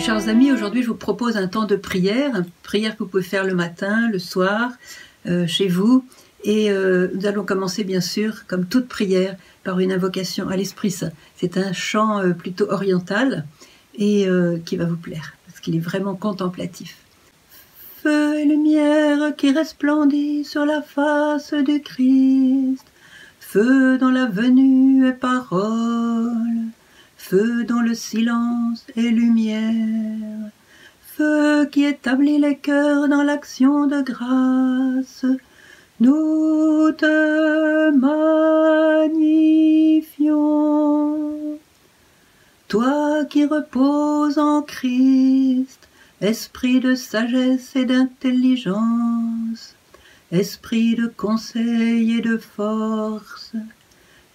Chers amis, aujourd'hui je vous propose un temps de prière, une prière que vous pouvez faire le matin, le soir, euh, chez vous. Et euh, nous allons commencer bien sûr, comme toute prière, par une invocation à l'Esprit Saint. C'est un chant euh, plutôt oriental et qui va vous plaire, parce qu'il est vraiment contemplatif. Feu et lumière qui resplendit sur la face du Christ, feu dans la venue et parole feu dans le silence et lumière, feu qui établit les cœurs dans l'action de grâce, nous te magnifions. Toi qui reposes en Christ, esprit de sagesse et d'intelligence, esprit de conseil et de force,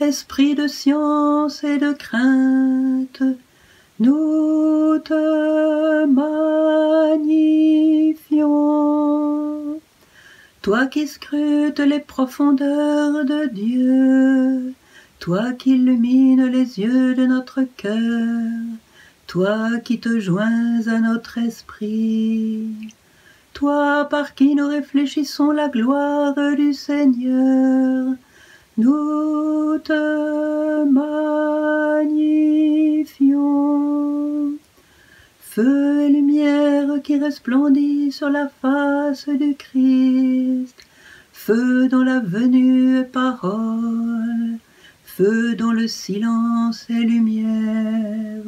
Esprit de science et de crainte, nous te magnifions. Toi qui scrutes les profondeurs de Dieu, toi qui illumines les yeux de notre cœur, toi qui te joins à notre esprit, toi par qui nous réfléchissons la gloire du Seigneur, te. Feu et lumière qui resplendit sur la face du Christ, feu dans la venue et parole, feu dans le silence et lumière,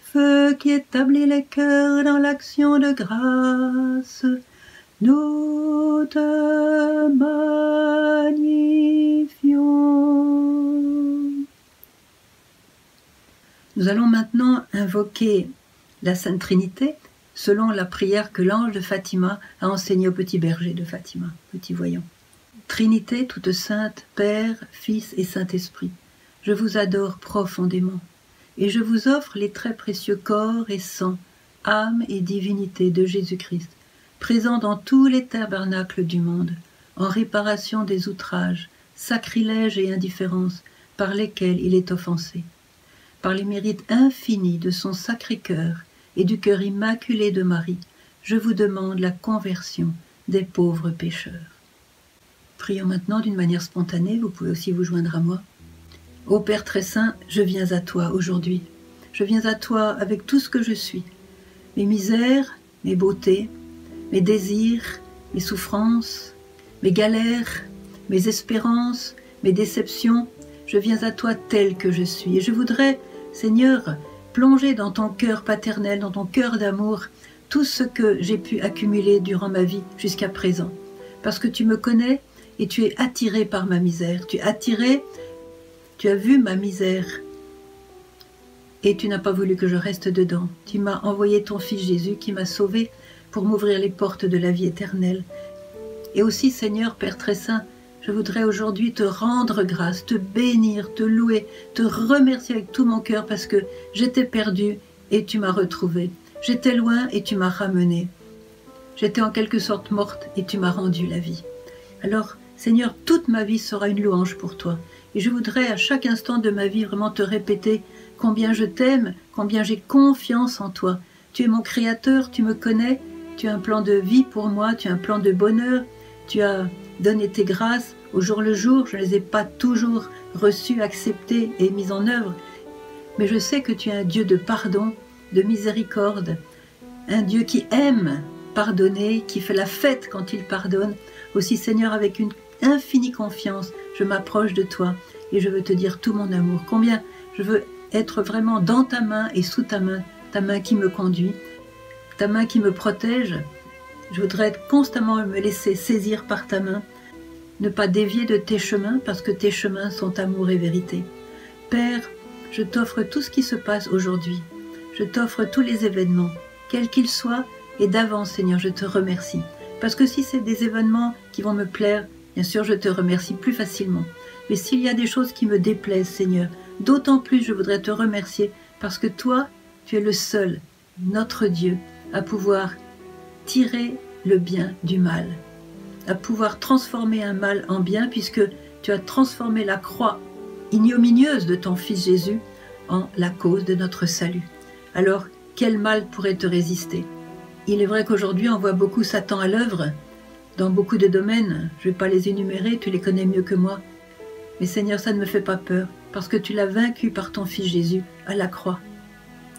feu qui établit les cœurs dans l'action de grâce, nous te Nous allons maintenant invoquer la Sainte Trinité selon la prière que l'ange de Fatima a enseignée au petit berger de Fatima, petit voyant. Trinité toute sainte, Père, Fils et Saint-Esprit, je vous adore profondément et je vous offre les très précieux corps et sang, âme et divinité de Jésus-Christ présent dans tous les tabernacles du monde, en réparation des outrages, sacrilèges et indifférences par lesquels il est offensé. Par les mérites infinis de son sacré cœur et du cœur immaculé de Marie, je vous demande la conversion des pauvres pécheurs. Prions maintenant d'une manière spontanée, vous pouvez aussi vous joindre à moi. Ô Père très saint, je viens à toi aujourd'hui. Je viens à toi avec tout ce que je suis, mes misères, mes beautés, mes désirs, mes souffrances, mes galères, mes espérances, mes déceptions, je viens à toi tel que je suis. Et je voudrais, Seigneur, plonger dans ton cœur paternel, dans ton cœur d'amour, tout ce que j'ai pu accumuler durant ma vie jusqu'à présent. Parce que tu me connais et tu es attiré par ma misère. Tu es attiré, tu as vu ma misère. Et tu n'as pas voulu que je reste dedans. Tu m'as envoyé ton Fils Jésus qui m'a sauvé pour m'ouvrir les portes de la vie éternelle. Et aussi, Seigneur, Père très saint, je voudrais aujourd'hui te rendre grâce, te bénir, te louer, te remercier avec tout mon cœur parce que j'étais perdue et tu m'as retrouvée. J'étais loin et tu m'as ramenée. J'étais en quelque sorte morte et tu m'as rendu la vie. Alors, Seigneur, toute ma vie sera une louange pour toi. Et je voudrais à chaque instant de ma vie vraiment te répéter combien je t'aime, combien j'ai confiance en toi. Tu es mon créateur, tu me connais tu as un plan de vie pour moi, tu as un plan de bonheur, tu as donné tes grâces au jour le jour, je ne les ai pas toujours reçues, acceptées et mises en œuvre, mais je sais que tu es un Dieu de pardon, de miséricorde, un Dieu qui aime pardonner, qui fait la fête quand il pardonne. Aussi Seigneur, avec une infinie confiance, je m'approche de toi et je veux te dire tout mon amour, combien je veux être vraiment dans ta main et sous ta main, ta main qui me conduit, ta main qui me protège. Je voudrais constamment me laisser saisir par ta main, ne pas dévier de tes chemins parce que tes chemins sont amour et vérité. Père, je t'offre tout ce qui se passe aujourd'hui. Je t'offre tous les événements, quels qu'ils soient, et d'avance, Seigneur, je te remercie. Parce que si c'est des événements qui vont me plaire, bien sûr, je te remercie plus facilement. Mais s'il y a des choses qui me déplaisent, Seigneur, d'autant plus je voudrais te remercier parce que toi, tu es le seul, notre Dieu, à pouvoir tirer le bien du mal, à pouvoir transformer un mal en bien, puisque tu as transformé la croix ignominieuse de ton Fils Jésus en la cause de notre salut. Alors, quel mal pourrait te résister? Il est vrai qu'aujourd'hui on voit beaucoup Satan à l'œuvre, dans beaucoup de domaines, je ne vais pas les énumérer, tu les connais mieux que moi. Mais Seigneur, ça ne me fait pas peur, parce que tu l'as vaincu par ton Fils Jésus à la croix.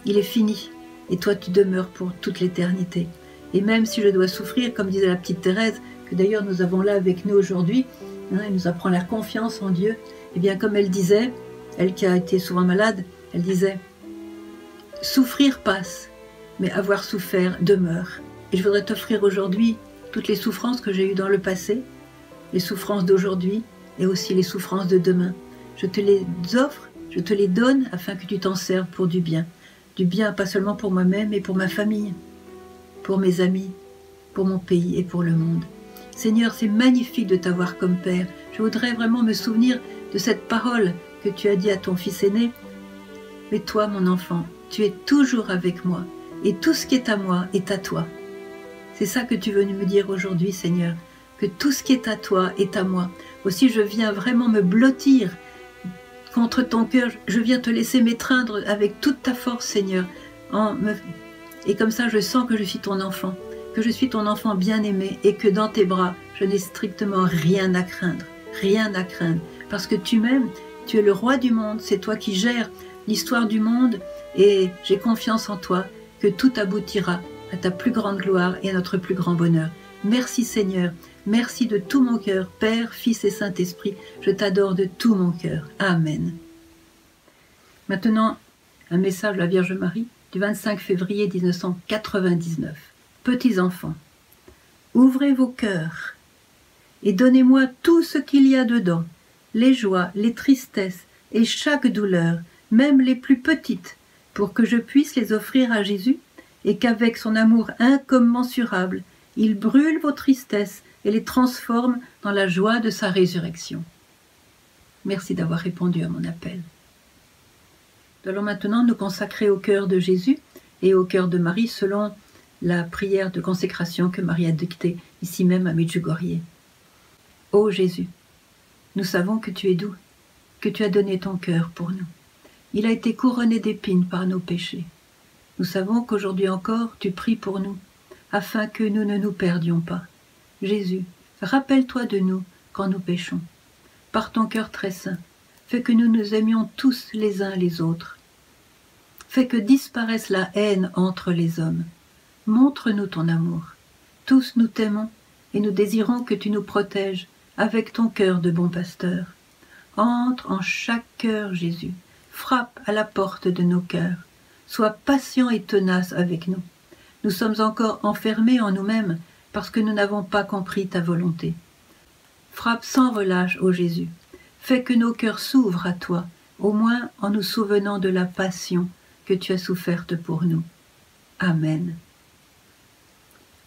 Il est fini, et toi tu demeures pour toute l'éternité. Et même si je dois souffrir, comme disait la petite Thérèse, que d'ailleurs nous avons là avec nous aujourd'hui, hein, elle nous apprend la confiance en Dieu, et eh bien comme elle disait, elle qui a été souvent malade, elle disait, souffrir passe, mais avoir souffert demeure. Et je voudrais t'offrir aujourd'hui toutes les souffrances que j'ai eues dans le passé, les souffrances d'aujourd'hui et aussi les souffrances de demain. Je te les offre, je te les donne afin que tu t'en serves pour du bien. Du bien pas seulement pour moi-même, mais pour ma famille, pour mes amis, pour mon pays et pour le monde. Seigneur, c'est magnifique de t'avoir comme Père. Je voudrais vraiment me souvenir de cette parole que tu as dit à ton fils aîné. Mais toi, mon enfant, tu es toujours avec moi, et tout ce qui est à moi est à toi. C'est ça que tu veux me dire aujourd'hui, Seigneur, que tout ce qui est à toi est à moi. Aussi, je viens vraiment me blottir contre ton cœur. Je viens te laisser m'étreindre avec toute ta force, Seigneur. Et comme ça, je sens que je suis ton enfant, que je suis ton enfant bien-aimé et que dans tes bras, je n'ai strictement rien à craindre. Rien à craindre. Parce que tu m'aimes, tu es le roi du monde, c'est toi qui gères l'histoire du monde et j'ai confiance en toi que tout aboutira à ta plus grande gloire et à notre plus grand bonheur. Merci Seigneur, merci de tout mon cœur, Père, Fils et Saint-Esprit, je t'adore de tout mon cœur. Amen. Maintenant, un message de la Vierge Marie du 25 février 1999. Petits enfants, ouvrez vos cœurs et donnez-moi tout ce qu'il y a dedans, les joies, les tristesses et chaque douleur, même les plus petites, pour que je puisse les offrir à Jésus et qu'avec son amour incommensurable, il brûle vos tristesses et les transforme dans la joie de sa résurrection. Merci d'avoir répondu à mon appel. Nous allons maintenant nous consacrer au cœur de Jésus et au cœur de Marie selon la prière de consécration que Marie a dictée ici même à Medjugorje. Ô Jésus, nous savons que tu es doux, que tu as donné ton cœur pour nous. Il a été couronné d'épines par nos péchés. Nous savons qu'aujourd'hui encore tu pries pour nous, afin que nous ne nous perdions pas. Jésus, rappelle-toi de nous quand nous péchons. Par ton cœur très saint, fais que nous nous aimions tous les uns les autres. Fais que disparaisse la haine entre les hommes. Montre-nous ton amour. Tous nous t'aimons et nous désirons que tu nous protèges avec ton cœur de bon pasteur. Entre en chaque cœur, Jésus. Frappe à la porte de nos cœurs Sois patient et tenace avec nous. Nous sommes encore enfermés en nous-mêmes parce que nous n'avons pas compris ta volonté. Frappe sans relâche, ô Jésus. Fais que nos cœurs s'ouvrent à toi, au moins en nous souvenant de la passion que tu as soufferte pour nous. Amen.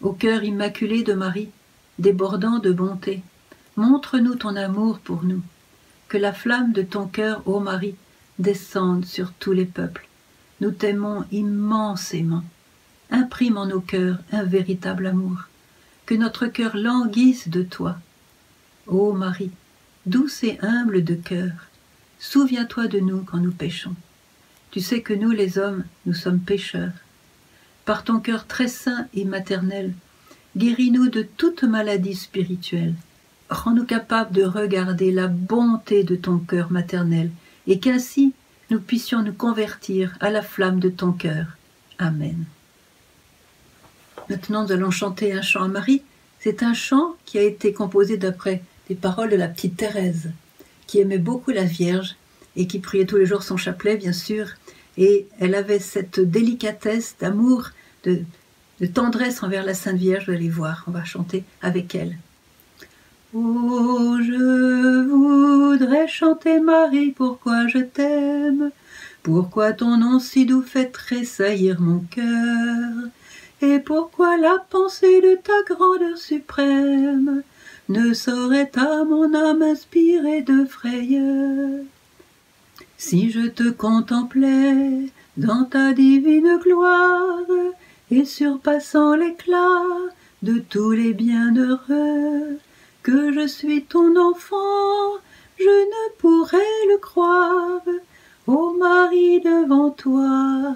Au cœur immaculé de Marie, débordant de bonté, montre-nous ton amour pour nous. Que la flamme de ton cœur, ô Marie, descende sur tous les peuples nous t'aimons immensément. Imprime en nos cœurs un véritable amour. Que notre cœur languisse de toi. Ô Marie, douce et humble de cœur, souviens-toi de nous quand nous péchons. Tu sais que nous, les hommes, nous sommes pécheurs. Par ton cœur très saint et maternel, guéris-nous de toute maladie spirituelle. Rends-nous capables de regarder la bonté de ton cœur maternel, et qu'ainsi nous puissions nous convertir à la flamme de ton cœur. Amen. Maintenant, nous allons chanter un chant à Marie. C'est un chant qui a été composé d'après des paroles de la petite Thérèse, qui aimait beaucoup la Vierge et qui priait tous les jours son chapelet, bien sûr. Et elle avait cette délicatesse d'amour, de, tendresse envers la Sainte Vierge. Vous allez voir, on va chanter avec elle. Oh, je voudrais chanter Marie, pourquoi je t'aime, pourquoi ton nom si doux fait tressaillir mon cœur, et pourquoi la pensée de ta grandeur suprême ne saurait à mon âme inspirer de frayeur? Si je te contemplais dans ta divine gloire, et surpassant l'éclat de tous les bienheureux, que je suis ton enfant, je ne pourrais le croire. Ô Marie devant toi,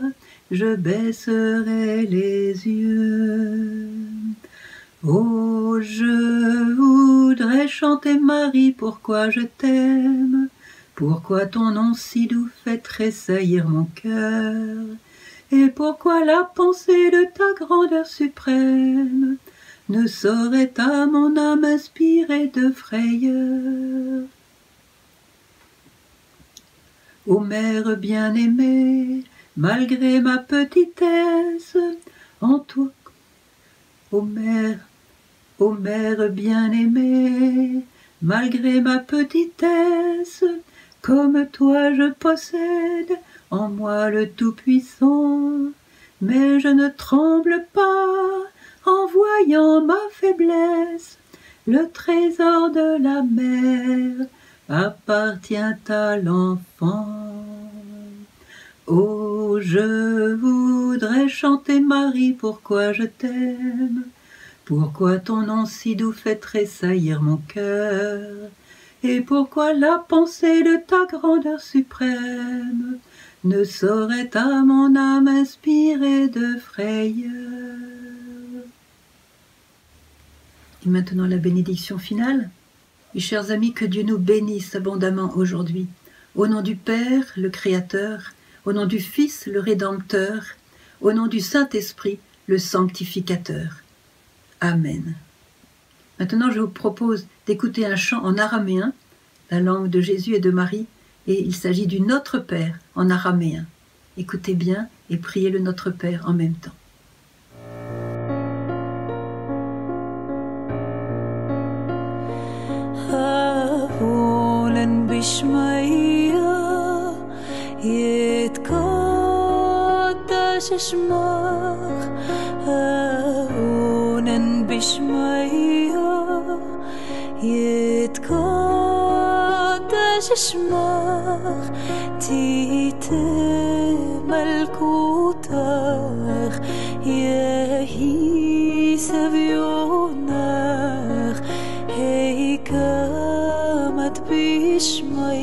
je baisserai les yeux. Oh, je voudrais chanter Marie, pourquoi je t'aime, pourquoi ton nom si doux fait tressaillir mon cœur, et pourquoi la pensée de ta grandeur suprême ne saurait à mon âme inspirer de frayeur. Ô mère bien-aimée, malgré ma petitesse, en toi, ô mère, ô mère bien-aimée, malgré ma petitesse, comme toi je possède en moi le Tout-Puissant, mais je ne tremble pas en voyant ma faiblesse. Le trésor de la mère appartient à l'enfant. Oh, je voudrais chanter Marie, pourquoi je t'aime, pourquoi ton nom si doux fait tressaillir mon cœur, et pourquoi la pensée de ta grandeur suprême ne saurait à mon âme inspirer de frayeur? Et maintenant la bénédiction finale. Mes chers amis, que Dieu nous bénisse abondamment aujourd'hui. Au nom du Père, le Créateur, au nom du Fils, le Rédempteur, au nom du Saint-Esprit, le Sanctificateur. Amen. Maintenant, je vous propose d'écouter un chant en araméen, la langue de Jésus et de Marie, et il s'agit du Notre Père en araméen. Écoutez bien et priez le Notre Père en même temps. بشمية يتقدس اسمك ben bishmaya yit kodesh shmach tite malkutach yehi savyonach heikamat bishmaya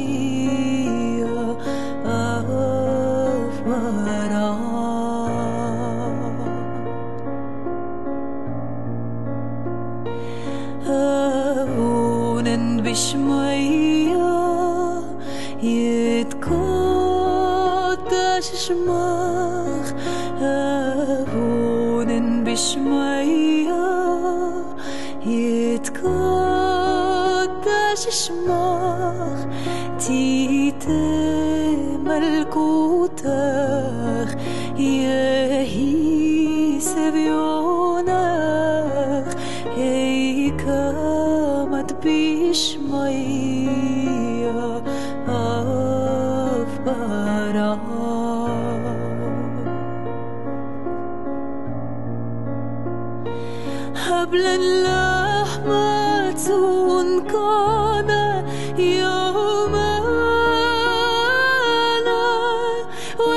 avar el.